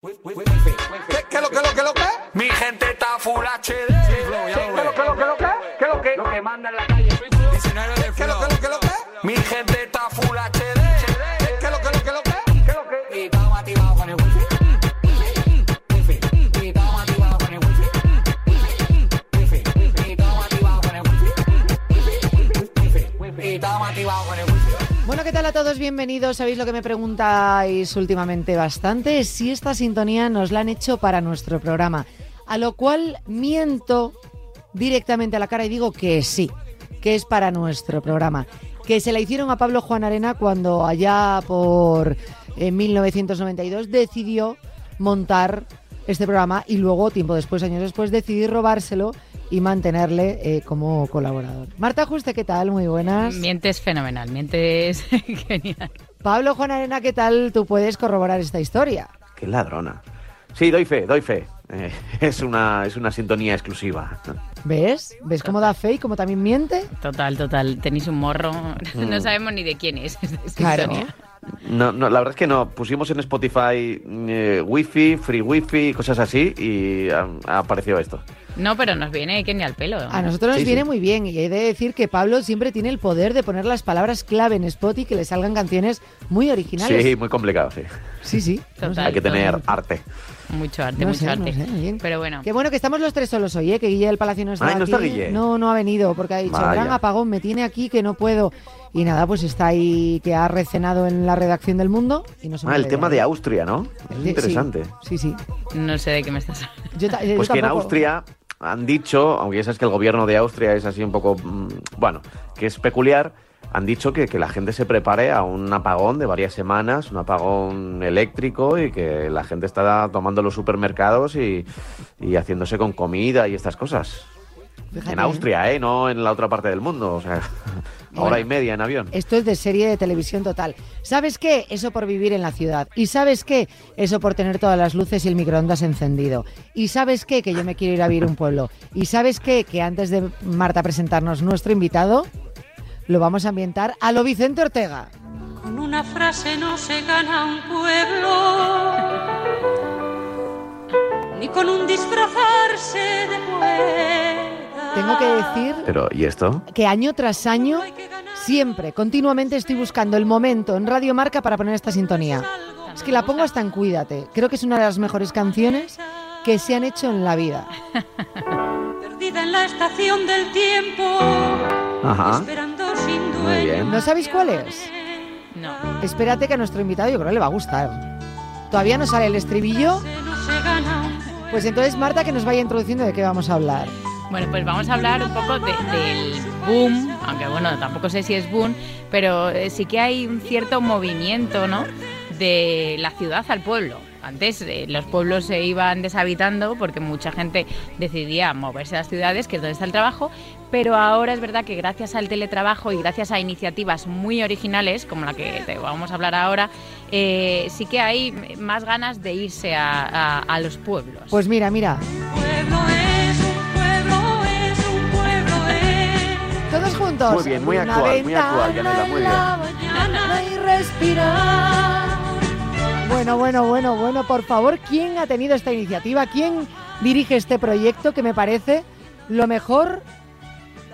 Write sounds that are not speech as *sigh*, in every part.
¿Qué, qué lo que lo que lo que? Mi gente está full HD. ¿Qué lo que lo que lo que? ¿Qué lo que? Lo que manda en la calle. soy flow. 19 de ¿Qué lo que lo que lo que? Mi gente está full ¿qué tal a todos? Bienvenidos. ¿Sabéis lo que me preguntáis últimamente bastante? Si esta sintonía nos la han hecho para nuestro programa. A lo cual miento directamente a la cara y digo que sí, que es para nuestro programa. Que se la hicieron a Pablo Juan Arena cuando allá por eh, 1992 decidió montar este programa y luego, tiempo después, años después, decidí robárselo y mantenerle eh, como colaborador. Marta Juste, ¿qué tal? Muy buenas. Mientes fenomenal, mientes *laughs* genial. Pablo Juan Arena, ¿qué tal tú puedes corroborar esta historia? Qué ladrona. Sí, doy fe, doy fe. Eh, *laughs* es, una, es una sintonía exclusiva. ¿Ves? ¿Ves cómo da fe y cómo también miente? Total, total. Tenéis un morro. *laughs* No sabemos ni de quién es. esta Claro. sintonía. No, no, la verdad es que no. Pusimos en Spotify eh, wifi, free wifi, cosas así y ha, ha aparecido esto. No, pero nos viene que ni al pelo. A nosotros nos Sí, viene sí. muy bien y he de decir que Pablo siempre tiene el poder de poner las palabras clave en Spotify y que le salgan canciones muy originales. Sí, muy complicado, sí. sí. sí. Total. Hay que tener arte. Mucho arte, No mucho sé, arte. no sé, bien. Pero bueno, Qué bueno que estamos los tres solos hoy, ¿eh? que Guille del Palacio no está Ay, ¿no aquí. está Guille? No, no ha venido porque ha dicho, Vaya. gran apagón, me tiene aquí que no puedo. Y nada, pues está ahí que ha recenado en la redacción del Mundo y no se Ah, el tema de Austria, ¿no? Es Sí, interesante. Sí, sí. no sé de qué me estás hablando. Yo ta- yo Pues que en. Austria han dicho, aunque ya sabes que el gobierno de Austria es así un poco, mm, bueno, que es peculiar, han dicho que, que la gente se prepare a un apagón de varias semanas, un apagón eléctrico y que la gente está tomando los supermercados y, y haciéndose con comida y estas cosas. Fíjate, en. Austria, ¿eh? No en la otra parte del mundo, o sea, *laughs* hora y media en avión. Esto es de serie de televisión total. ¿Sabes qué? Eso por vivir en la ciudad. ¿Y sabes qué? Eso por tener todas las luces y el microondas encendido. ¿Y sabes qué? Que yo me quiero ir a vivir un pueblo. ¿Y sabes qué? Que antes de Marta presentarnos nuestro invitado, lo vamos a ambientar a lo Vicente Ortega. Con una frase no se gana un pueblo, ni con un disfrazarse de poeta. Tengo que decir Pero, ¿y esto? que año tras año, siempre, continuamente estoy buscando el momento en Radio Marca para poner esta sintonía. Es que la pongo hasta en Cuídate. Creo que es una de las mejores canciones que se han hecho en la vida. *laughs* Perdida en la estación del tiempo, Ajá. esperando sin Muy dueño. bien. ¿No sabéis cuál es? No. Espérate que a nuestro invitado yo creo que le va a gustar. Todavía no sale el estribillo. Pues entonces Marta que nos vaya introduciendo de qué vamos a hablar. Bueno, pues vamos a hablar un poco de- del boom, aunque bueno, tampoco sé si es boom, pero eh, sí que hay un cierto movimiento, ¿no? De la ciudad al pueblo. Antes eh, los pueblos se iban deshabitando porque mucha gente decidía moverse a las ciudades, que es donde está el trabajo, pero ahora es verdad que gracias al teletrabajo y gracias a iniciativas muy originales, como la que te vamos a hablar ahora, eh, sí que hay más ganas de irse a, a- a los pueblos. Pues mira, mira, pueblo todos juntos. Muy bien, muy actual, muy actual, Yanela, muy en la mañana y respirar. Bueno, bueno, bueno, bueno, por favor, ¿quién ha tenido esta iniciativa? ¿Quién dirige este proyecto que me parece lo mejor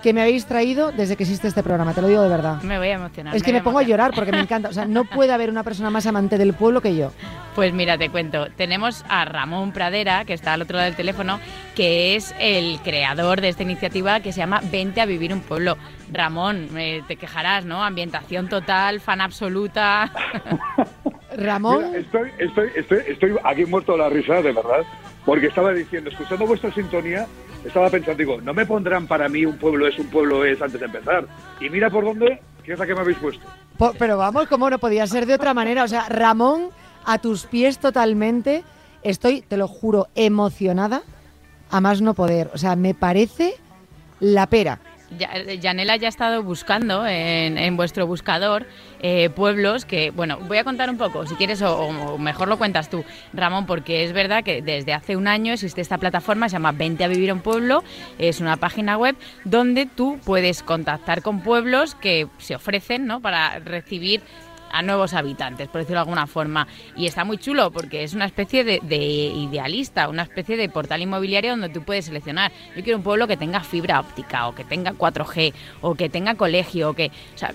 que me habéis traído desde que existe este programa? Te lo digo de verdad. me voy a emocionar. Es que me pongo a llorar porque me encanta. O sea, no puede haber una persona más amante del pueblo que yo. Pues mira, te cuento. Tenemos a Ramón Pradera, que está al otro lado del teléfono, que es el creador de esta iniciativa que se llama Vente a vivir un pueblo. Ramón, eh, te quejarás, ¿no? Ambientación total, fan absoluta. *laughs* Ramón, Mira, estoy, estoy, estoy, estoy aquí muerto de la risa, de verdad, porque estaba diciendo, escuchando vuestra sintonía, estaba pensando, digo, no me pondrán para mí un pueblo es, un pueblo es antes de empezar. Y mira por dónde, que es la que me habéis puesto. pero vamos, ¿cómo no podía ser de otra manera? O sea, Ramón, a tus pies totalmente. Estoy, te lo juro, emocionada a más no poder. O sea, me parece la pera. Eh, Yanela ya ha estado buscando en, vuestro buscador eh, pueblos que, bueno, voy a contar un poco, si quieres, o, o mejor lo cuentas tú, Ramón, porque es verdad que desde hace un año existe esta plataforma, se llama Vente a Vivir a un Pueblo, es una página web donde tú puedes contactar con pueblos que se ofrecen ¿no? para recibir a nuevos habitantes, por decirlo de alguna forma. Y está muy chulo porque es una especie de, de idealista, una especie de portal inmobiliario donde tú puedes seleccionar. Yo quiero un pueblo que tenga fibra óptica o que tenga 4G o que tenga colegio. O que,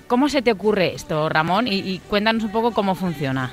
¿Cómo se te ocurre esto, Ramón? Y, y cuéntanos un poco cómo funciona.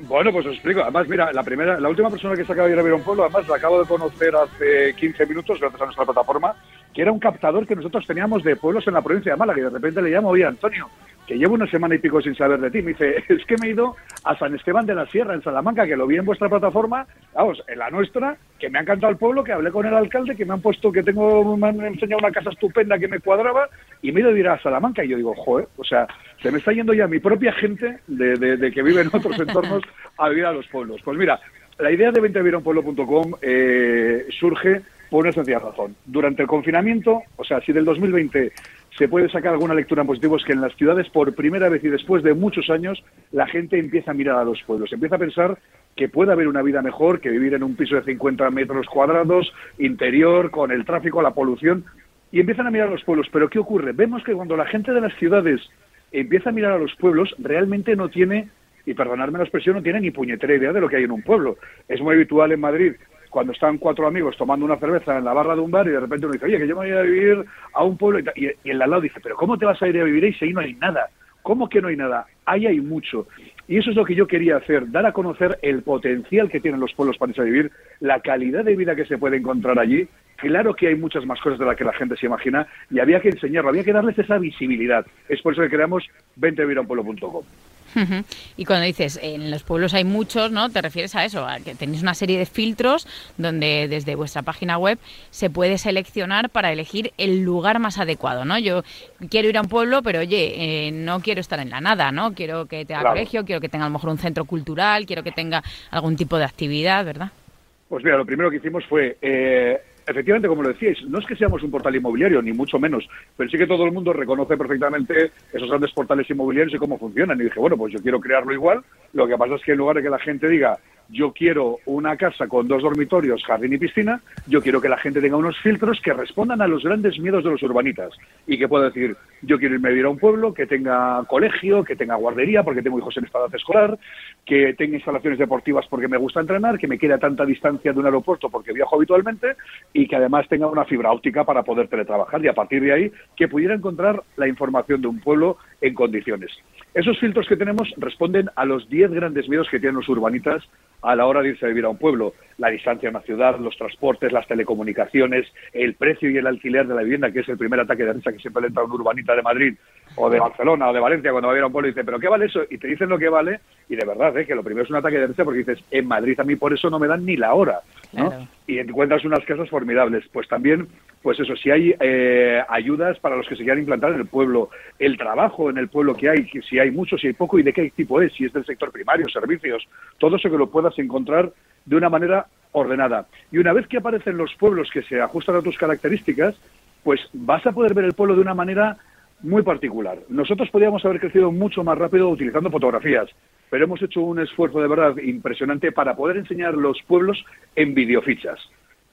Bueno, pues os explico. Además, mira, la primera, la última persona que se acaba de ir a ver un pueblo, además la acabo de conocer hace 15 minutos gracias a nuestra plataforma, que era un captador que nosotros teníamos de pueblos en la provincia de Málaga y de repente le llamo, oye, Antonio, que llevo una semana y pico sin saber de ti. Me dice, *laughs* es que me he ido a San Esteban de la Sierra, en Salamanca, que lo vi en vuestra plataforma, vamos, en la nuestra, que me ha encantado el pueblo, que hablé con el alcalde, que me han puesto, que tengo, me han enseñado una casa estupenda que me cuadraba, y me he ido a ir a Salamanca. Y yo digo, joder, o sea, se me está yendo ya mi propia gente de, de- de que vive en otros entornos *laughs* a vivir a los pueblos. Pues mira, la idea de ventevironpueblo.com eh, surge por una sencilla razón. Durante el confinamiento, o sea, si del 2020 se puede sacar alguna lectura en positivo, es que en las ciudades, por primera vez y después de muchos años, la gente empieza a mirar a los pueblos, empieza a pensar que puede haber una vida mejor que vivir en un piso de 50 metros cuadrados, interior, con el tráfico, la polución, y empiezan a mirar a los pueblos. Pero ¿qué ocurre? Vemos que cuando la gente de las ciudades empieza a mirar a los pueblos, realmente no tiene, y perdonadme la expresión, no tiene ni puñetera idea de lo que hay en un pueblo. Es muy habitual en Madrid cuando están cuatro amigos tomando una cerveza en la barra de un bar y de repente uno dice, oye, que yo me voy a vivir a un pueblo y, y, el al lado dice, pero ¿cómo te vas a ir a vivir ahí si ahí no hay nada? ¿Cómo que no hay nada? Ahí hay mucho. Y eso es lo que yo quería hacer, dar a conocer el potencial que tienen los pueblos para irse a vivir, la calidad de vida que se puede encontrar allí. Claro que hay muchas más cosas de las que la gente se imagina y había que enseñarlo, había que darles esa visibilidad. Es por eso que creamos Y cuando dices en los pueblos hay muchos, ¿no? Te refieres a eso, a que tenéis una serie de filtros donde desde vuestra página web se puede seleccionar para elegir el lugar más adecuado, ¿no? Yo quiero ir a un pueblo, pero oye, eh, no quiero estar en la nada, ¿no? Quiero que tenga Claro. colegio, quiero que tenga a lo mejor un centro cultural, quiero que tenga algún tipo de actividad, ¿verdad? Pues mira, lo primero que hicimos fue, eh, efectivamente, como lo decíais, no es que seamos un portal inmobiliario, ni mucho menos, pero sí que todo el mundo reconoce perfectamente esos grandes portales inmobiliarios y cómo funcionan. Y dije, bueno, pues yo quiero crearlo igual. Lo que pasa es que en lugar de que la gente diga, yo quiero una casa con dos dormitorios, jardín y piscina, yo quiero que la gente tenga unos filtros que respondan a los grandes miedos de los urbanitas y que pueda decir, yo quiero irme a vivir a un pueblo que tenga colegio, que tenga guardería porque tengo hijos en estado escolar, que tenga instalaciones deportivas porque me gusta entrenar, que me quede a tanta distancia de un aeropuerto porque viajo habitualmente y que además tenga una fibra óptica para poder teletrabajar y a partir de ahí que pudiera encontrar la información de un pueblo en condiciones. Esos filtros que tenemos responden a los 10 grandes miedos que tienen los urbanitas a la hora de irse a vivir a un pueblo. La distancia a una ciudad, los transportes, las telecomunicaciones, el precio y el alquiler de la vivienda, que es el primer ataque de risa que siempre le entra a un urbanita de Madrid o de Barcelona o de Valencia cuando va a ir a un pueblo y dice, ¿pero qué vale eso? Y te dicen lo que vale y de verdad, ¿eh? que lo primero es un ataque de risa porque dices, en Madrid a mí por eso no me dan ni la hora. ¿no? Claro. Y encuentras unas casas formidables. Pues también, pues eso, si hay eh, ayudas para los que se quieran implantar en el pueblo, el trabajo en el pueblo que hay, si hay mucho, si hay poco y de qué tipo es, si es del sector primario, servicios, todo eso que lo puedas encontrar de una manera ordenada. Y una vez que aparecen los pueblos que se ajustan a tus características, pues vas a poder ver el pueblo de una manera muy particular. Nosotros podríamos haber crecido mucho más rápido utilizando fotografías, pero hemos hecho un esfuerzo de verdad impresionante para poder enseñar los pueblos en videofichas.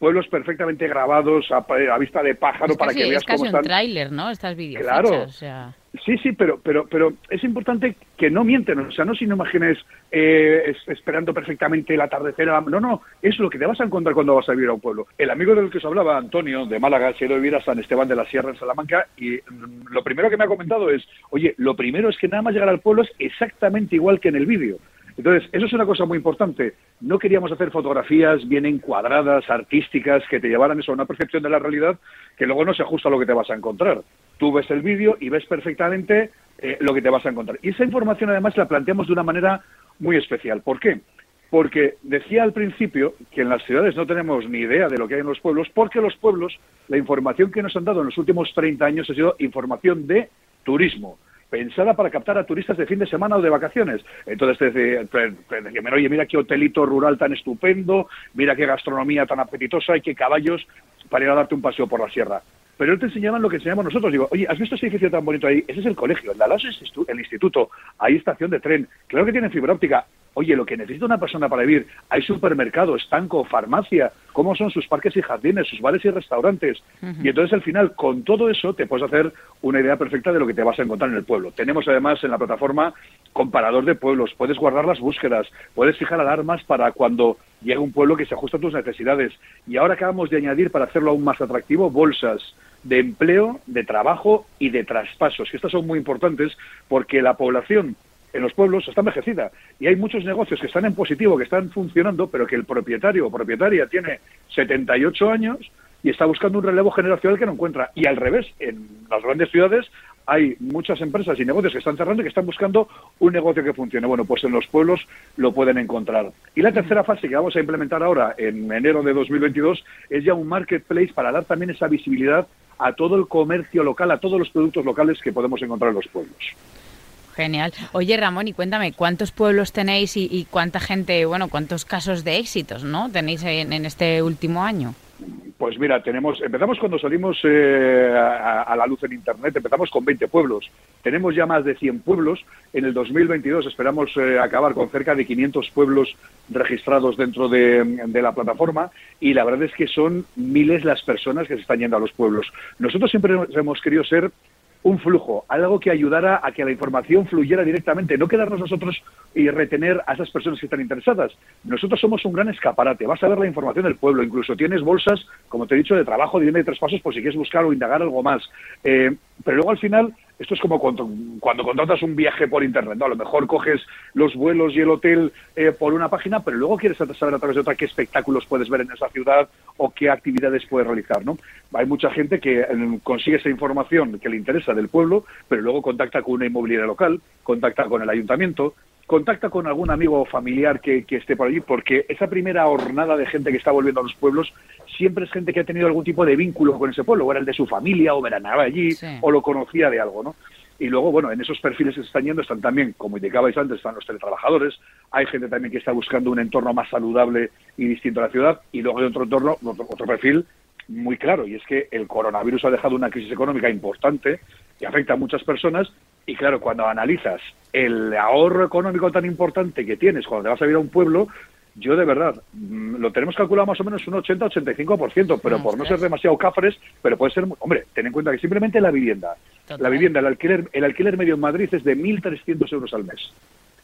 Pueblos perfectamente grabados a, a vista de pájaro es para casi, que veas es casi cómo un están. tráiler, ¿no? Estas videofichas, Claro. o sea... Sí, sí, pero, pero, pero es importante que no mienten, o sea, no si no imagines eh, es- esperando perfectamente el atardecer, no, no, es lo que te vas a encontrar cuando vas a vivir a un pueblo. El amigo del que os hablaba, Antonio, de Málaga, se ha ido a vivir a San Esteban de la Sierra, en Salamanca, y mm, lo primero que me ha comentado es, oye, lo primero es que nada más llegar al pueblo es exactamente igual que en el vídeo. Entonces, eso es una cosa muy importante. No queríamos hacer fotografías bien encuadradas, artísticas, que te llevaran eso a una percepción de la realidad que luego no se ajusta a lo que te vas a encontrar. Tú ves el vídeo y ves perfectamente eh, lo que te vas a encontrar. Y esa información además la planteamos de una manera muy especial. ¿Por qué? Porque decía al principio que en las ciudades no tenemos ni idea de lo que hay en los pueblos, porque los pueblos, la información que nos han dado en los últimos 30 años ha sido información de turismo pensada para captar a turistas de fin de semana o de vacaciones. Entonces te decían, oye, mira qué hotelito rural tan estupendo, mira qué gastronomía tan apetitosa y qué caballos para ir a darte un paseo por la sierra. Pero él te enseñaban lo que enseñamos nosotros. Digo, oye, ¿has visto ese edificio tan bonito ahí? Ese es el colegio, el de es el instituto, hay estación de tren, claro que tienen fibra óptica. Oye, lo que necesita una persona para vivir, hay supermercado, estanco, farmacia. cómo son sus parques y jardines, sus bares y restaurantes. Y entonces al final, con todo eso, te puedes hacer una idea perfecta de lo que te vas a encontrar en el pueblo. Tenemos además en la plataforma comparador de pueblos, puedes guardar las búsquedas, puedes fijar alarmas para cuando llegue un pueblo que se ajusta a tus necesidades. Y ahora acabamos de añadir, para hacerlo aún más atractivo, bolsas de empleo, de trabajo y de traspasos. Y estas son muy importantes porque la población en los pueblos está envejecida y hay muchos negocios que están en positivo, que están funcionando, pero que el propietario o propietaria tiene 78 años y está buscando un relevo generacional que no encuentra. Y al revés, en las grandes ciudades hay muchas empresas y negocios que están cerrando y que están buscando un negocio que funcione. Bueno, pues en los pueblos lo pueden encontrar. Y la tercera fase que vamos a implementar ahora en enero de 2022 es ya un marketplace para dar también esa visibilidad a todo el comercio local, a todos los productos locales que podemos encontrar en los pueblos. Genial. Oye, Ramón, y cuéntame, ¿cuántos pueblos tenéis y, y cuánta gente, bueno, cuántos casos de éxitos, ¿no? Tenéis en, en este último año. Pues mira, tenemos, empezamos cuando salimos eh, a, la luz en Internet, empezamos con 20 pueblos. Tenemos ya más de 100 pueblos. En el 2022 esperamos eh, acabar con cerca de 500 pueblos registrados dentro de, de la plataforma y la verdad es que son miles las personas que se están yendo a los pueblos. Nosotros siempre hemos querido ser un flujo, algo que ayudara a que la información fluyera directamente, no quedarnos nosotros y retener a esas personas que están interesadas. Nosotros somos un gran escaparate, vas a ver la información del pueblo, incluso tienes bolsas, como te he dicho, de trabajo, de de tres pasos por si quieres buscar o indagar algo más. Eh, pero luego al final esto es como cuando, cuando, contratas un viaje por internet, ¿no? A lo mejor coges los vuelos y el hotel eh, por una página, pero luego quieres saber a través de otra qué espectáculos puedes ver en esa ciudad o qué actividades puedes realizar, ¿no? Hay mucha gente que eh, consigue esa información que le interesa del pueblo, pero luego contacta con una inmobiliaria local, contacta con el ayuntamiento, contacta con algún amigo o familiar que, que, esté por allí, porque esa primera hornada de gente que está volviendo a los pueblos siempre es gente que ha tenido algún tipo de vínculo con ese pueblo, o era el de su familia, o veranaba allí, sí. o lo conocía de algo, ¿no? Y luego, bueno, en esos perfiles que se están yendo están también, como indicabais antes, están los teletrabajadores, hay gente también que está buscando un entorno más saludable y distinto a la ciudad, y luego hay otro entorno, otro, otro perfil muy claro, y es que el coronavirus ha dejado una crisis económica importante que afecta a muchas personas y claro, cuando analizas el ahorro económico tan importante que tienes cuando te vas a ir a un pueblo, yo de verdad, lo tenemos calculado más o menos un 80-85%, pero no, por no ser demasiado cafres, pero puede ser, hombre, ten en cuenta que simplemente la vivienda, Total. la vivienda, el alquiler, el alquiler medio en Madrid es de 1.300 euros al mes.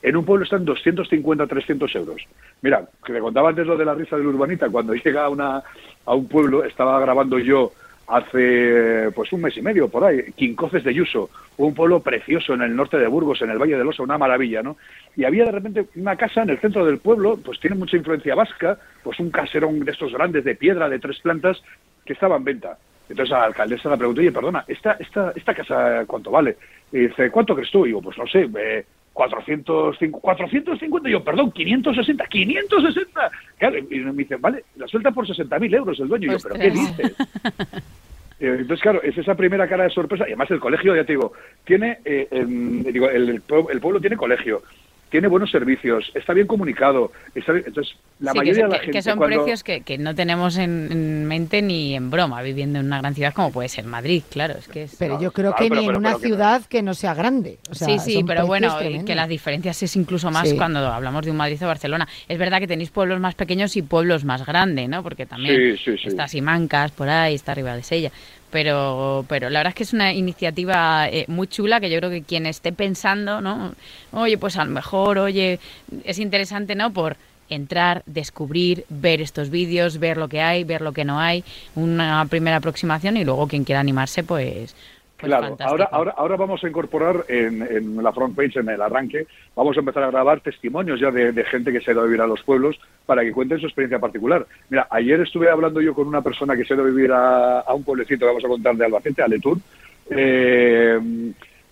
En un pueblo están 250-300 euros. Mira, que te contaba antes lo de la risa del urbanita, cuando *laughs* llega a, una, a un pueblo, estaba grabando yo hace pues un mes y medio por ahí, Quincoces de Yuso, un pueblo precioso en el norte de Burgos, en el Valle del Osa, una maravilla, ¿no? Y había de repente una casa en el centro del pueblo, pues tiene mucha influencia vasca, pues un caserón de estos grandes de piedra de tres plantas que estaba en venta. Entonces a la alcaldesa le preguntó, oye, perdona, ¿esta, esta, esta casa cuánto vale? Y dice, ¿cuánto crees tú? Y digo, pues no sé, eh, 450, 450, yo, perdón, 560, 560. Claro, y me dice, vale, la suelta por 60.000 euros el dueño. Y yo, ¿pero qué dices? *laughs* Entonces, claro, es esa primera cara de sorpresa. Y además el colegio, ya te digo, tiene, eh, eh, digo, el, el, pueblo tiene colegio, tiene buenos servicios, está bien comunicado. Está bien, entonces, la sí, mayoría que, de la que, gente. Que son cuando... precios que, que, no tenemos en, en, mente ni en broma viviendo en una gran ciudad como puede ser Madrid, claro. Es que es... Pero no, yo creo claro, que pero, ni pero, en una ciudad que no sea grande. O sea, sí, sí, pero bueno, tremendos. que las diferencias es incluso más sí. cuando hablamos de un Madrid o Barcelona. Es verdad que tenéis pueblos más pequeños y pueblos más grandes, ¿no? Porque también sí, está Simancas por ahí, está arriba de Sella pero pero la verdad es que es una iniciativa eh, muy chula que yo creo que quien esté pensando no oye pues a lo mejor oye es interesante no por entrar descubrir ver estos vídeos ver lo que hay ver lo que no hay una primera aproximación y luego quien quiera animarse pues pues claro, ahora, ahora, ahora vamos a incorporar en, en, la front page, en el arranque, vamos a empezar a grabar testimonios ya de, de, gente que se ha ido a vivir a los pueblos para que cuenten su experiencia particular. Mira, ayer estuve hablando yo con una persona que se ha ido a vivir a, a un pueblecito que vamos a contar de Albacete, a Letur, eh,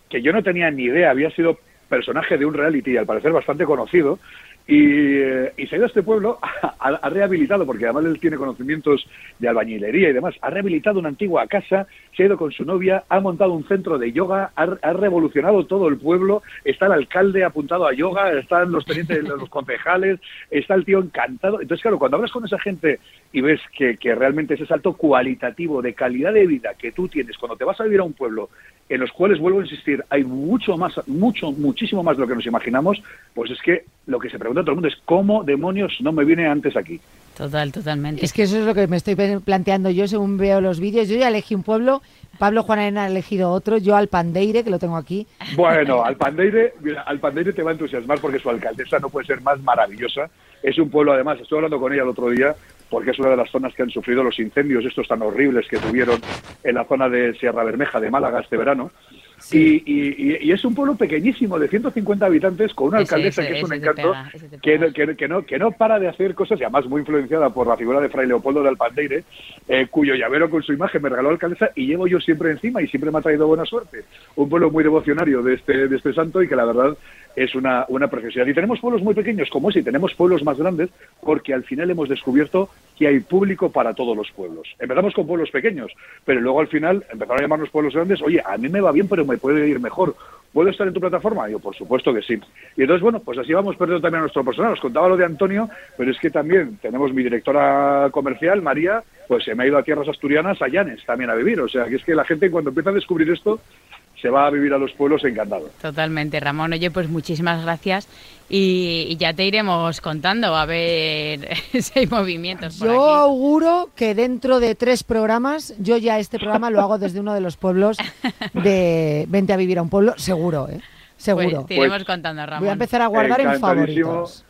que yo no tenía ni idea, había sido personaje de un reality, al parecer bastante conocido, y, eh, y, se ha ido a este pueblo, *laughs* ha, ha, rehabilitado, porque además él tiene conocimientos de albañilería y demás, ha rehabilitado una antigua casa, se ha ido con su novia, ha montado un centro de yoga, ha, ha revolucionado todo el pueblo, está el alcalde apuntado a yoga, están los tenientes, *laughs* los concejales, está el tío encantado. Entonces, claro, cuando hablas con esa gente y ves que, que realmente ese salto cualitativo de calidad de vida que tú tienes cuando te vas a vivir a un pueblo en los cuales, vuelvo a insistir, hay mucho más, mucho, muchísimo más de lo que nos imaginamos, pues es que lo que se pregunta todo el mundo es cómo demonios no me viene antes aquí. Total, totalmente. Es que eso es lo que me estoy planteando yo según veo los vídeos. Yo ya elegí un pueblo, Pablo Juan Arena ha elegido otro, yo Alpandeire, que lo tengo aquí. Bueno, Alpandeire, mira, Alpandeire te va a entusiasmar porque su alcaldesa no puede ser más maravillosa. Es un pueblo, además, estuve hablando con ella el otro día, porque es una de las zonas que han sufrido los incendios estos tan horribles que tuvieron en la zona de Sierra Bermeja de Málaga este verano. Y, y- y- y es un pueblo pequeñísimo de 150 habitantes con una Ese- alcaldesa ese- que es un encanto pega, ese te que, pega. no- que, que no, que no para de hacer cosas y además muy influenciada por la figura de Fray Leopoldo de Alpandeire, eh, cuyo llavero con su imagen me regaló la alcaldesa y llevo yo siempre encima y siempre me ha traído buena suerte. Un pueblo muy devocionario de este, de este santo y que la verdad es una, una preciosidad. Y tenemos pueblos muy pequeños como ese y tenemos pueblos más grandes porque al final hemos descubierto que hay público para todos los pueblos. Empezamos con pueblos pequeños, pero luego al final empezaron a llamarnos pueblos grandes, oye, a mí me va bien, pero me puede ir mejor. ¿Puedo estar en tu plataforma? Y yo, por supuesto que sí. Y entonces, bueno, pues así vamos perdiendo también a nuestro personal. Os contaba lo de Antonio, pero es que también tenemos mi directora comercial, María, pues se me ha ido a tierras asturianas, a Llanes, también a vivir. O sea, que es que la gente cuando empieza a descubrir esto, se va a vivir a los pueblos encantado. Totalmente, Ramón. Oye, pues muchísimas gracias y, y ya te iremos contando a ver *laughs* si hay movimientos por Yo aquí. auguro que dentro de tres programas, yo ya este programa lo hago desde uno de los pueblos de *laughs* Vente a vivir a un pueblo, seguro, ¿eh? Seguro. Pues te iremos Pues, contando, Ramón. Voy a empezar a guardar en favoritos.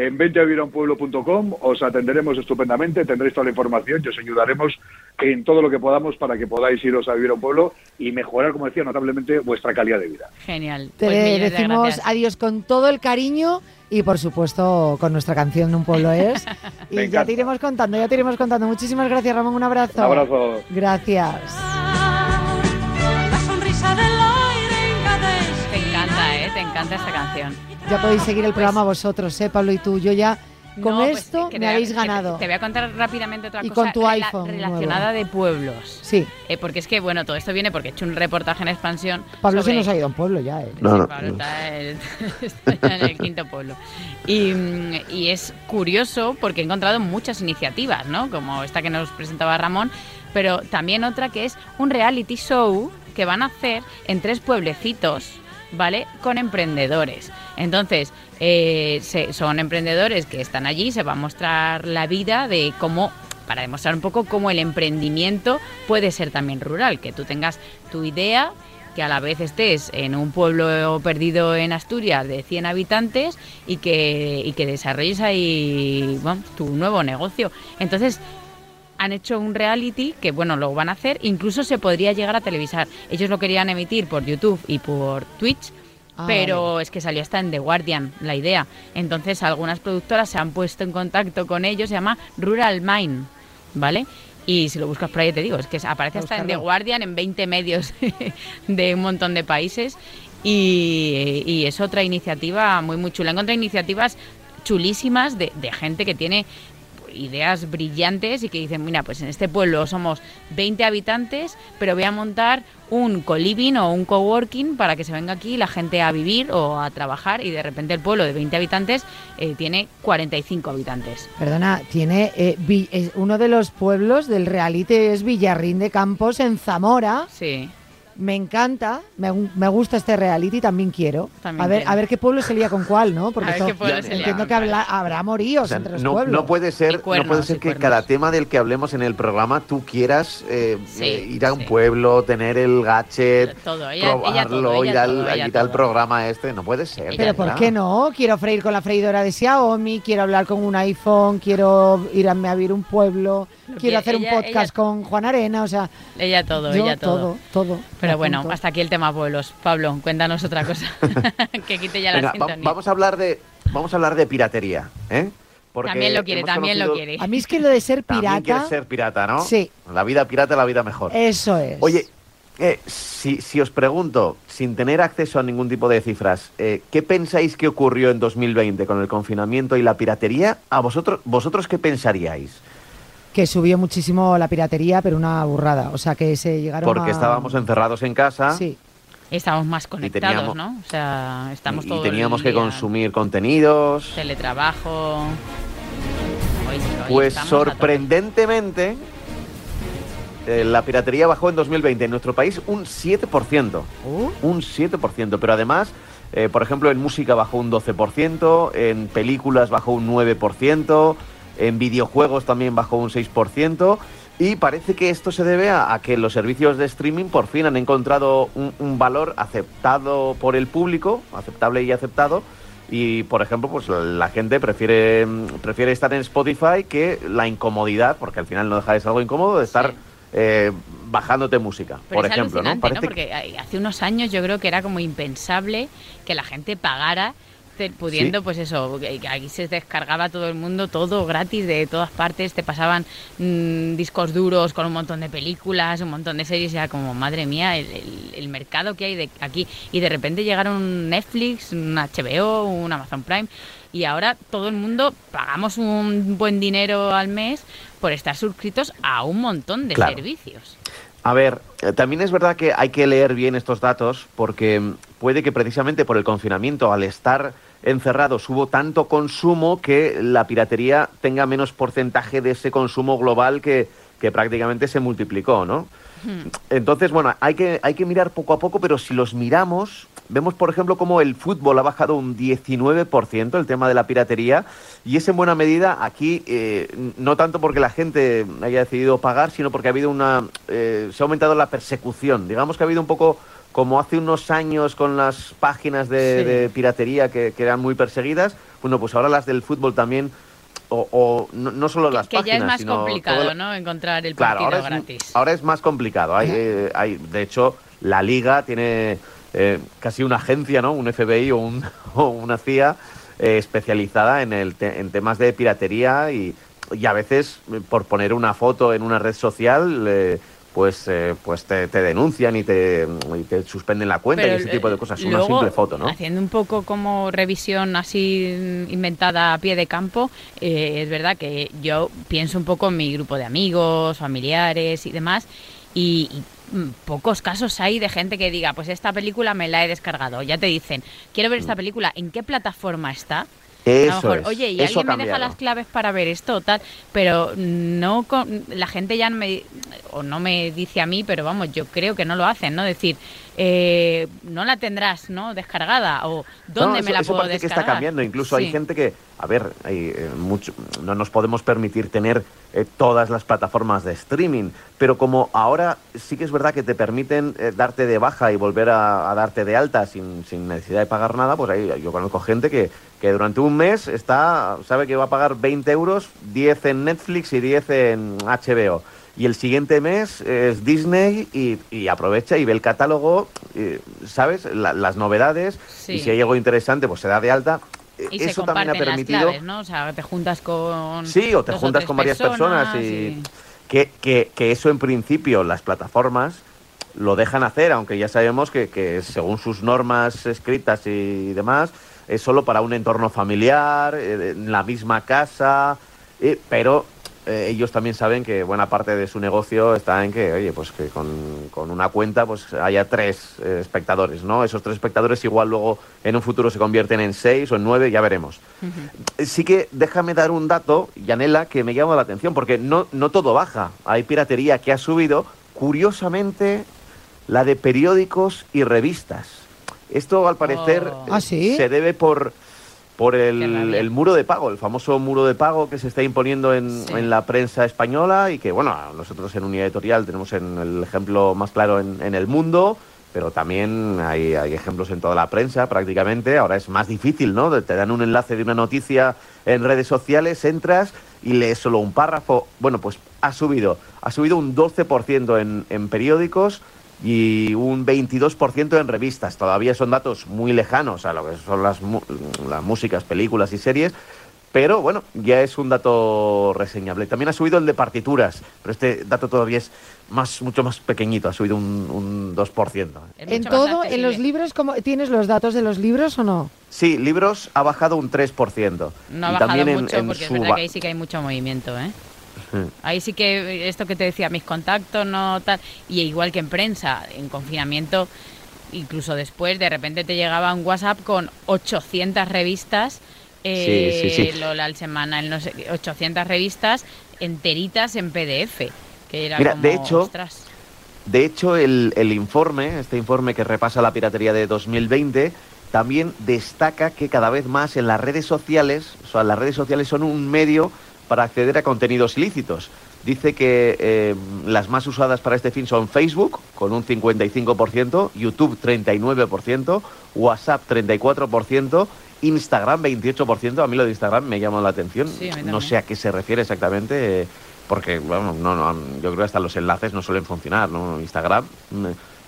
En venteavironpueblo.com os atenderemos estupendamente, tendréis toda la información y os ayudaremos en todo lo que podamos para que podáis iros a vivir a un pueblo y mejorar, como decía, notablemente vuestra calidad de vida. Genial. Te Pues decimos gracias. adiós con todo el cariño y por supuesto con nuestra canción Un pueblo es. *laughs* y ya te iremos contando, ya te iremos contando. Muchísimas gracias Ramón, un abrazo. Un abrazo. Gracias. Encanta, esta canción. Ya podéis seguir el programa vosotros, ¿eh, Pablo y tú? Yo ya con No, pues, esto que me a- habéis te- ganado. Te, voy a contar rápidamente otra Y cosa con tu rela- iPhone relacionada de pueblos. Sí, Eh, porque es que, bueno, todo esto viene porque he hecho un reportaje en expansión. Pablo sobre- se nos ha ido a un pueblo ya, ¿eh? No, Sí, no. Pablo está, en- *laughs* está ya en el quinto pueblo. Y, mm, y es curioso porque he encontrado muchas iniciativas, ¿no? Como esta que nos presentaba Ramón, pero también otra que es un reality show que van a hacer en tres pueblecitos, ¿vale? Con emprendedores. Entonces, eh, se- son emprendedores que están allí, se va a mostrar la vida de cómo para demostrar un poco cómo el emprendimiento puede ser también rural, que tú tengas tu idea, que a la vez estés en un pueblo perdido en Asturias de 100 habitantes y que, y que desarrolles ahí bueno, tu nuevo negocio. Entonces, han hecho un reality que, bueno, lo van a hacer, incluso se podría llegar a televisar. Ellos lo querían emitir por YouTube y por Twitch, Ah, pero es que salió hasta en The Guardian la idea. Entonces, algunas productoras se han puesto en contacto con ellos, se llama Rural Mine, ¿vale? Y si lo buscas por ahí, te digo, es que aparece hasta en The. Guardian, en 20 medios *laughs* de un montón de países. Y, y es otra iniciativa muy, muy chula. Encontré iniciativas chulísimas de, de gente que tiene ideas brillantes y que dicen, mira, pues en este pueblo somos 20 habitantes, pero voy a montar un co-living o un coworking para que se venga aquí la gente a vivir o a trabajar y de repente el pueblo de 20 habitantes eh, tiene 45 habitantes. Perdona, tiene eh, Vi- uno de los pueblos del reality es Villarrín de Campos en Zamora. Sí. Me encanta, me, me gusta este reality, también quiero. También a ver, quiero. a ver qué pueblo se lía con cuál, ¿no? Porque entiendo que habla- habrá moríos O sea, entre los no, pueblos. no puede ser, cuernos, no puede ser que cada tema del que hablemos en el programa tú quieras eh, Sí, eh, ir a un sí. pueblo, tener el gadget, Todo, ella- ella probarlo, todo, ella ir al, todo, ir al todo. programa este. No puede ser. Pero ¿por qué no? Quiero freír con la freidora de Xiaomi, quiero hablar con un iPhone, quiero ir a, vivir un pueblo, Lo quiero hacer un podcast ella- con Juan Arena, o sea, Ella todo, yo ella todo. todo, todo. Pero bueno, hasta aquí el tema pueblos. Pablo, cuéntanos otra cosa. *laughs* que quite ya la Venga, va- sintonía. vamos a hablar de vamos a hablar de piratería, ¿eh? Porque también lo quiere, hemos también lo conocido- quiere. A mí es que lo de ser También pirata, quieres ser pirata, ¿no? Sí. La vida pirata, la vida mejor. eso es. Oye, eh, si, si os pregunto, sin tener acceso a ningún tipo de cifras, eh, ¿qué pensáis que ocurrió en 2020 con el confinamiento y la piratería? ¿A vosotros, vosotros qué pensaríais? Que subió muchísimo la piratería, pero una burrada, o sea, que se llegaron Porque a... estábamos encerrados en casa Sí, Estamos más conectados, teníamos- ¿no? O sea, estamos y, y todos teníamos que consumir contenidos. teletrabajo. Hoy- hoy Pues sorprendentemente, eh, la piratería bajó en 2020 en nuestro país un 7%. Un 7%. Pero además, eh, por ejemplo, en música bajó un 12%, en películas bajó un 9%, en videojuegos también bajó un 6%. Y parece que esto se debe a, a que los servicios de streaming por fin han encontrado un, un valor aceptado por el público, aceptable y aceptado. Y, por ejemplo, pues la, gente prefiere, prefiere estar en Spotify que la incomodidad, porque al final no deja de ser algo incómodo, de estar Sí. eh, bajándote música, Pero por es ejemplo. ¿no? ¿no? Porque hay- hace unos años yo creo que era como impensable que la gente pagara pudiendo, Sí. pues eso, aquí se descargaba todo el mundo, todo gratis de todas partes, te pasaban mm, discos duros con un montón de películas, un montón de series, era como, madre mía, el, el- el mercado que hay de aquí. Y de repente llegaron un Netflix, un HBO, un Amazon Prime, y ahora todo el mundo pagamos un buen dinero al mes por estar suscritos a un montón de Claro. servicios. A ver, eh, también es verdad que hay que leer bien estos datos porque mm, puede que precisamente por el confinamiento, al estar encerrados, hubo tanto consumo que la piratería tenga menos porcentaje de ese consumo global que, que prácticamente se multiplicó, ¿no? Entonces, bueno, hay que, hay que mirar poco a poco, pero si los miramos, vemos, por ejemplo, como el fútbol ha bajado un 19%, el tema de la piratería, y es en buena medida aquí, eh, no tanto porque la gente haya decidido pagar, sino porque ha habido una. eh, se ha aumentado la persecución. Digamos que ha habido un poco como hace unos años con las páginas de, Sí. de piratería que, que eran muy perseguidas. Bueno, pues ahora las del fútbol también. O, o no, no solo las que páginas, ya es más sino complicado, ¿no? Encontrar el Claro, partido es, gratis. ahora es más complicado. Hay, eh, hay, de hecho, la liga tiene eh, casi una agencia, ¿no? Un FBI o, un, *laughs* o una CIA eh, especializada en, el te- en temas de piratería y, y a veces, por poner una foto en una red social, pues, eh, pues te, te denuncian y te, y te suspenden la cuenta y ese tipo de cosas. Una simple foto, ¿no? Haciendo un poco como revisión así mm, inventada a pie de campo, eh, es verdad que yo pienso un poco en mi grupo de amigos, familiares y demás, y, y, mm, pocos casos hay de gente que diga, pues esta película me la he descargado. Ya te dicen, quiero ver esta película, ¿en qué plataforma está? A lo mejor, es. oye, y alguien me deja las claves para ver esto tal, pero no con, la gente ya no me o no me dice a mí, pero vamos, yo creo que no lo hacen, ¿no? Decir, eh, no la tendrás, ¿no? Descargada o dónde No, me la eso puedo descargar. que está cambiando. Incluso hay gente que, a ver, hay, eh, mucho- no nos podemos permitir tener eh, todas las plataformas de streaming, pero como ahora sí que es verdad que te permiten eh, darte de baja y volver a, a darte de alta sin, sin necesidad de pagar nada, pues ahí yo conozco gente que, que durante un mes está, sabe que va a pagar 20 euros, 10 en Netflix y 10 en HBO. Y el siguiente mes es Disney y, y aprovecha y ve el catálogo, eh, ¿sabes? La- las novedades. Sí. Y si hay algo interesante, pues se da de alta. Se Eso también ha permitido. las claves, ¿no? O sea, te juntas con Sí, o te dos juntas con varias personas, y, Que, que- que eso en principio las plataformas lo dejan hacer, aunque ya sabemos que, que según sus normas escritas y demás, es solo para un entorno familiar, eh, en la misma casa, eh, pero eh, ellos también saben que buena parte de su negocio está en que, oye, pues que con, con una cuenta pues haya tres eh, espectadores, ¿no? Esos tres espectadores igual luego en un futuro se convierten en seis o en nueve, ya veremos. Sí que déjame dar un dato, Yanela, que me llama la atención, porque no, no todo baja. Hay piratería que ha subido, curiosamente, la de periódicos y revistas. Esto, al parecer, Oh. ¿Ah, sí? se debe por, por el, muro de pago, el famoso muro de pago que se está imponiendo en, Sí. en la prensa española y que, bueno, nosotros en Unidad Editorial tenemos en el ejemplo más claro en, en el mundo, pero también hay, hay ejemplos en toda la prensa prácticamente. Ahora es más difícil, ¿no? Te dan un enlace de una noticia en redes sociales, entras y lees solo un párrafo. Bueno, pues ha subido, ha subido un 12% en, en periódicos y un 22% en revistas. Todavía son datos muy lejanos a lo que son las, mu- las músicas, películas y series, pero bueno, ya es un dato reseñable. También ha subido el de partituras, pero este dato todavía es más, mucho más pequeñito, ha subido un, un 2%. Es En todo, en los libros, ¿cómo, ¿tienes los datos de los libros o no? Sí, libros ha bajado un 3%. No ha y bajado también en- mucho en porque es verdad que ahí sí que hay mucho movimiento, ¿eh? Ahí sí que esto que te decía, mis contactos, no tal. Y igual que en prensa, en confinamiento, incluso después, de repente te llegaba un WhatsApp con 800 revistas. Eh, Sí, sí, sí. Lola al semana, el no sé, qué, 800 revistas enteritas en PDF. Que era Mira, como, de hecho, ostras. De hecho, el, el informe, este informe que repasa la piratería de 2020, también destaca que cada vez más en las redes sociales, o sea, las redes sociales son un medio para acceder a contenidos ilícitos. Dice que eh, las más usadas para este fin son Facebook, con un 55%, YouTube 39%, WhatsApp 34%, Instagram 28%. A mí lo de Instagram me llama la atención. Sí, no sé a qué se refiere exactamente, eh, porque bueno, no, no, yo creo que hasta los enlaces no suelen funcionar. ¿no? Instagram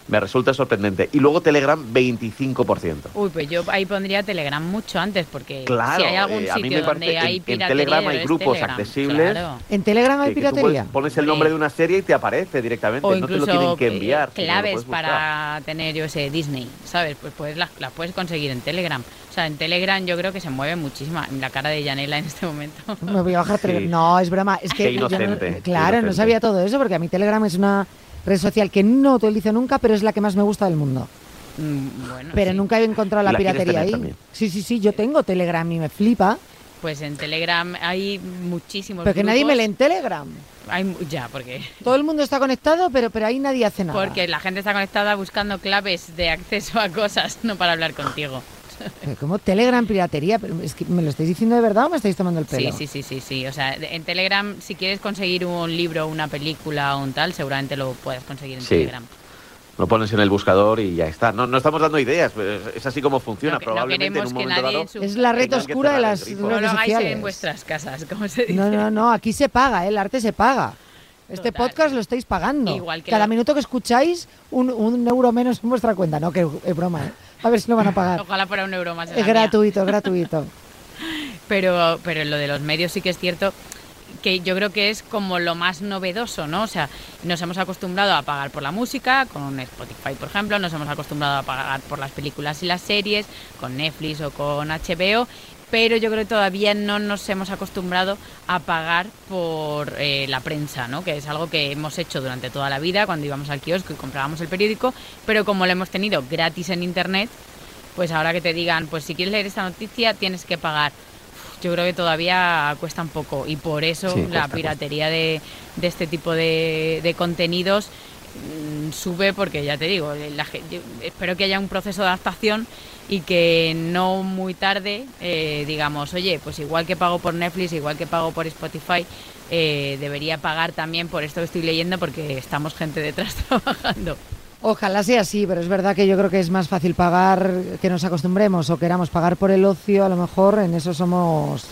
me, resulta sorprendente. Y luego Telegram 25%. Uy, pues yo ahí pondría Telegram mucho antes, porque Claro, si hay algún eh, a mí sitio me parece donde en- hay en piratería, Telegram hay grupos Telegram, accesibles. claro. ¿En Telegram hay Que- que tú piratería? puedes- pones el nombre de una serie y te aparece directamente. O no te lo incluso tienen que eh, enviar. lo claves para tener, yo sé, Disney, ¿sabes? Pues, pues las, las puedes conseguir en Telegram. O sea, en Telegram yo creo que se mueve muchísimo. La cara de Yanela en este momento. Me voy a bajar Sí. Telegram. No, es broma. Es que Qué yo no- inocente, qué claro, no sabía todo eso porque a mí Telegram es una red social que no utilizo nunca, pero es la que más me gusta del mundo. Mm, bueno, Pero sí. nunca he encontrado la piratería ahí. también. Sí, sí, sí, yo tengo Telegram y me flipa, Pues en Telegram hay muchísimos pero que nadie me lee en Telegram. Hay mu- ya, porque *laughs* Todo el mundo está conectado, pero, pero ahí nadie hace nada. porque la gente está conectada buscando claves de acceso a cosas, no para hablar contigo. Pero *laughs* ¿Cómo Telegram piratería? Pero es que ¿Me lo estáis diciendo de verdad o me estáis tomando el pelo? Sí, sí, sí, sí, sí. O sea, en Telegram, si quieres conseguir un libro, una película o un tal, seguramente lo puedes conseguir en Sí. Telegram. Lo pones en el buscador y ya está. No, no estamos dando ideas, pero es- así como funciona. No que- no Probablemente en un que momento nadie dado. en su- Es la red oscura de las grifo. No redes lo hagáis en vuestras casas, como se dice. No, no, no, aquí se paga, ¿eh? el arte se paga. Este Total. podcast lo estáis pagando. Igual que Cada lo- minuto que escucháis, un, un euro menos en vuestra cuenta. No, que es broma, ¿eh? A ver si lo van a pagar. Ojalá fuera un euro más. Es gratuito, es *laughs* gratuito. Pero, pero lo de los medios sí que es cierto que yo creo que es como lo más novedoso, ¿no? O sea, nos hemos acostumbrado a pagar por la música, con Spotify, por ejemplo, nos hemos acostumbrado a pagar por las películas y las series, con Netflix o con HBO, pero yo creo que todavía no nos hemos acostumbrado a pagar por eh, la prensa, ¿no? Que es algo que hemos hecho durante toda la vida, cuando íbamos al kiosco y comprábamos el periódico, pero como lo hemos tenido gratis en Internet, pues ahora que te digan, pues si quieres leer esta noticia tienes que pagar. Yo creo que todavía cuesta un poco y por eso Sí, cuesta, la piratería de, de este tipo de, de contenidos sube porque ya te digo, yo espero que haya un proceso de adaptación y que no muy tarde eh, digamos, oye, pues igual que pago por Netflix, igual que pago por Spotify, eh, debería pagar también por esto que estoy leyendo porque estamos gente detrás *laughs* trabajando. Ojalá sea así, pero es verdad que yo creo que es más fácil pagar que nos acostumbremos o queramos pagar por el ocio. A lo mejor en eso somos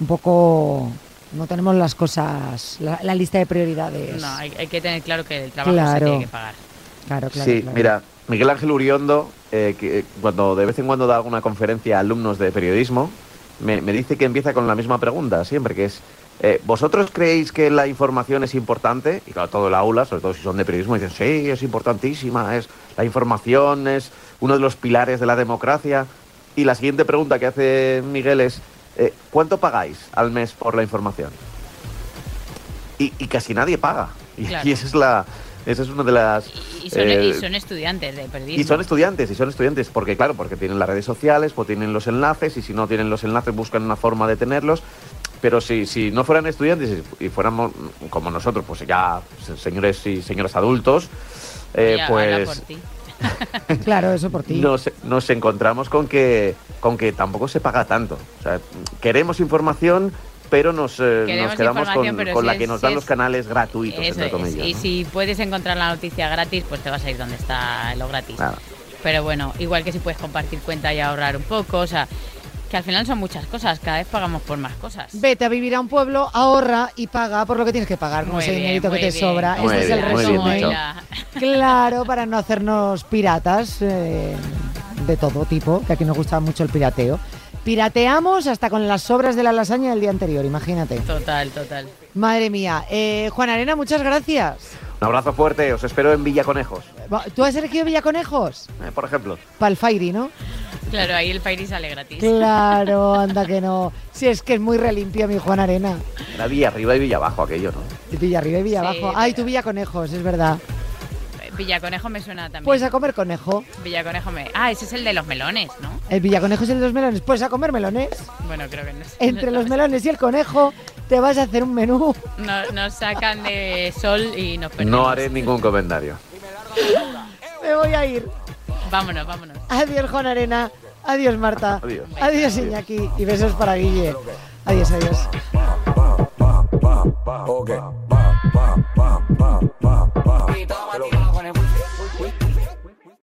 un poco. No tenemos las cosas, la, la lista de prioridades. No, hay, hay que tener claro que el trabajo se tiene que pagar. Claro, claro. sí, claro. mira, Miguel Ángel Uriondo, eh, que cuando de vez en cuando da alguna conferencia a alumnos de periodismo, me, me dice que empieza con la misma pregunta siempre, que es, eh, ¿vosotros creéis que la información es importante? Y claro, todo el aula, sobre todo si son de periodismo, dicen, sí, es importantísima, es la información es uno de los pilares de la democracia. Y la siguiente pregunta que hace Miguel es, eh, ¿cuánto pagáis al mes por la información? Y, y casi nadie paga. Y, Claro. y esa es la... Esa es una de las... Y son, eh, son estudiantes de periodismo. y son estudiantes, y son estudiantes, porque claro, porque tienen las redes sociales, pues tienen los enlaces, y si no tienen los enlaces buscan una forma de tenerlos. Pero si, si no fueran estudiantes y fuéramos como nosotros, pues ya se- señores y señoras adultos, eh, pues. *laughs* Claro, eso por ti. nos, nos encontramos con que, con que tampoco se paga tanto. O sea, queremos información, pero nos, eh, nos quedamos con, con si la es- que nos si dan es- los canales gratuitos, entre es. comillas. Y ¿no? si puedes encontrar la noticia gratis, pues te vas a ir donde está lo gratis. Nada. Pero bueno, igual que si puedes compartir cuenta y ahorrar un poco, o sea, que al final son muchas cosas, cada vez pagamos por más cosas. Vete a vivir a un pueblo, ahorra y paga por lo que tienes que pagar, con ese bien, dinerito que te bien. sobra. Muy este es el resumen. *laughs* Claro, para no hacernos piratas eh, de todo tipo, que aquí nos gusta mucho el pirateo. Pirateamos hasta con las sobras de la lasaña del día anterior, imagínate. Total, total. Madre mía. Eh, Juan Arena, muchas gracias. Un abrazo fuerte, os espero en Villaconejos, ¿Tú has elegido Villaconejos? eh, por ejemplo. Para el Fairy, ¿no? Claro, ahí el Fairy sale gratis. Claro, *laughs* anda que no. Si es que es muy relimpio mi Juan Arena. Era Villa arriba y Villa abajo aquello, ¿no? Villa arriba y Villa Sí, abajo. Ay, pero- tu Villaconejos, es verdad. Villaconejo me suena también. Pues a comer conejo. Villaconejo me... Ah, ese es el de los melones, ¿no? El Villaconejo es el de los melones. Pues a comer melones. Bueno, creo que no es. Entre los melones y el conejo, te vas a hacer un menú. No- nos sacan de sol y nos perdemos. No haré ningún comentario. Me voy a ir. Vámonos, vámonos. Adiós, Juan Arena. Adiós, Marta. Adiós. Adiós, Iñaki. Y besos para Guille. Adiós, adiós. Y